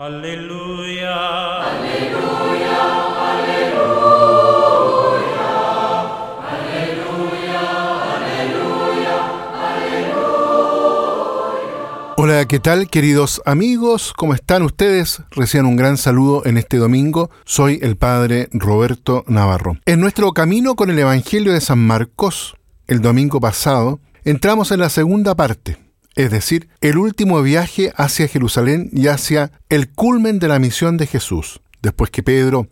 Aleluya. Aleluya. Aleluya. Hola, ¿qué tal queridos amigos? ¿Cómo están ustedes? Reciban un gran saludo en este domingo. Soy el Padre Roberto Navarro. En nuestro camino con el Evangelio de San Marcos, el domingo pasado, entramos en la segunda parte, es decir, el último viaje hacia Jerusalén y hacia el culmen de la misión de Jesús, después que Pedro,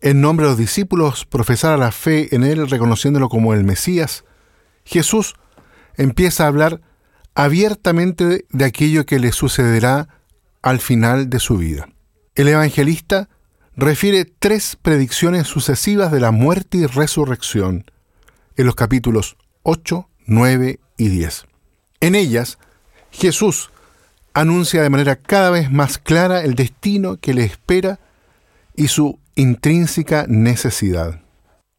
en nombre de los discípulos, profesara la fe en él reconociéndolo como el Mesías, Jesús empieza a hablar abiertamente de aquello que le sucederá al final de su vida. El evangelista refiere tres predicciones sucesivas de la muerte y resurrección en los capítulos 8, 9 y 10. En ellas, Jesús anuncia de manera cada vez más clara el destino que le espera y su intrínseca necesidad.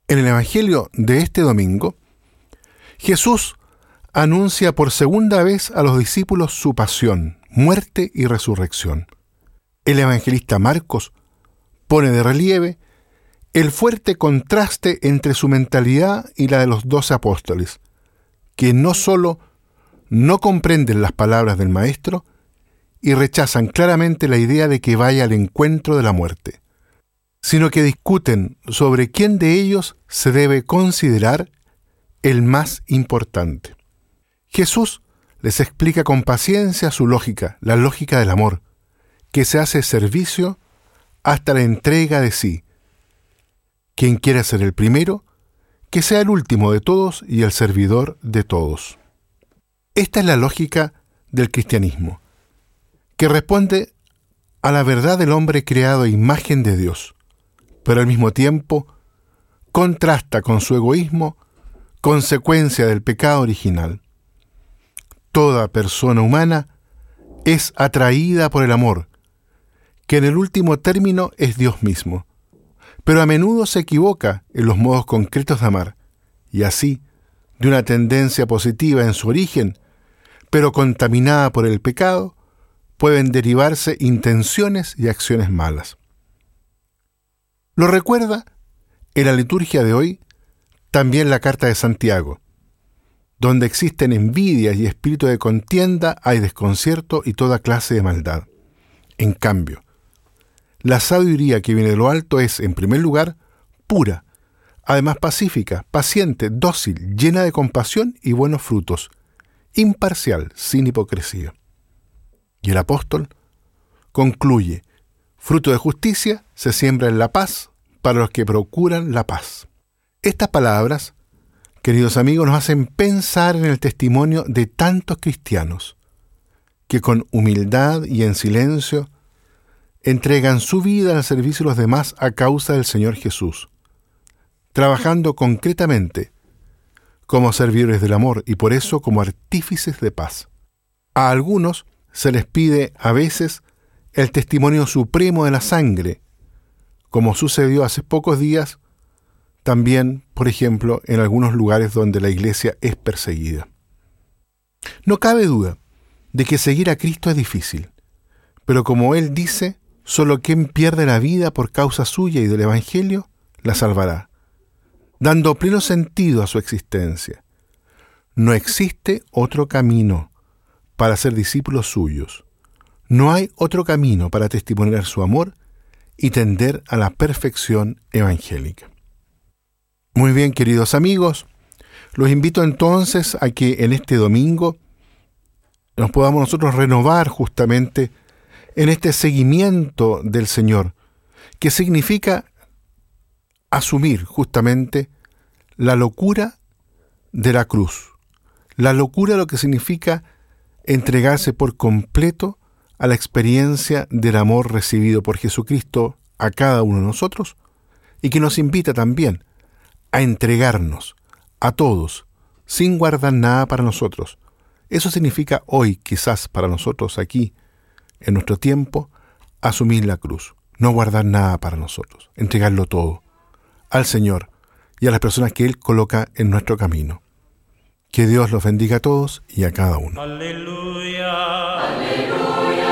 En el Evangelio de este domingo, Jesús anuncia por segunda vez a los discípulos su pasión, muerte y resurrección. El evangelista Marcos pone de relieve el fuerte contraste entre su mentalidad y la de los doce apóstoles, que no sólo no comprenden las palabras del Maestro y rechazan claramente la idea de que vaya al encuentro de la muerte, sino que discuten sobre quién de ellos se debe considerar el más importante. Jesús les explica con paciencia su lógica, la lógica del amor, que se hace servicio hasta la entrega de sí. Quien quiera ser el primero, que sea el último de todos y el servidor de todos. Esta es la lógica del cristianismo, que responde a la verdad del hombre creado a imagen de Dios, pero al mismo tiempo contrasta con su egoísmo, consecuencia del pecado original. Toda persona humana es atraída por el amor, que en el último término es Dios mismo, pero a menudo se equivoca en los modos concretos de amar, y así, de una tendencia positiva en su origen, pero contaminada por el pecado, pueden derivarse intenciones y acciones malas. Lo recuerda en la liturgia de hoy también la carta de Santiago, donde existen envidias y espíritu de contienda, hay desconcierto y toda clase de maldad. En cambio, la sabiduría que viene de lo alto es, en primer lugar, pura, además pacífica, paciente, dócil, llena de compasión y buenos frutos, imparcial, sin hipocresía. Y el apóstol concluye, fruto de justicia se siembra en la paz para los que procuran la paz. Estas palabras queridos amigos, nos hacen pensar en el testimonio de tantos cristianos que con humildad y en silencio entregan su vida al servicio de los demás a causa del Señor Jesús, trabajando concretamente como servidores del amor y por eso como artífices de paz. A algunos se les pide a veces el testimonio supremo de la sangre, como sucedió hace pocos días también, por ejemplo, en algunos lugares donde la iglesia es perseguida. No cabe duda de que seguir a Cristo es difícil, pero como Él dice, solo quien pierde la vida por causa suya y del Evangelio, la salvará, dando pleno sentido a su existencia. No existe otro camino para ser discípulos suyos. No hay otro camino para testimoniar su amor y tender a la perfección evangélica. Muy bien, queridos amigos, los invito entonces a que en este domingo nos podamos nosotros renovar justamente en este seguimiento del Señor, que significa asumir justamente la locura de la cruz, la locura lo que significa entregarse por completo a la experiencia del amor recibido por Jesucristo a cada uno de nosotros y que nos invita también a entregarnos a todos sin guardar nada para nosotros. Eso significa hoy, quizás para nosotros aquí, en nuestro tiempo, asumir la cruz, no guardar nada para nosotros, entregarlo todo al Señor y a las personas que Él coloca en nuestro camino. Que Dios los bendiga a todos y a cada uno. Aleluya. Aleluya.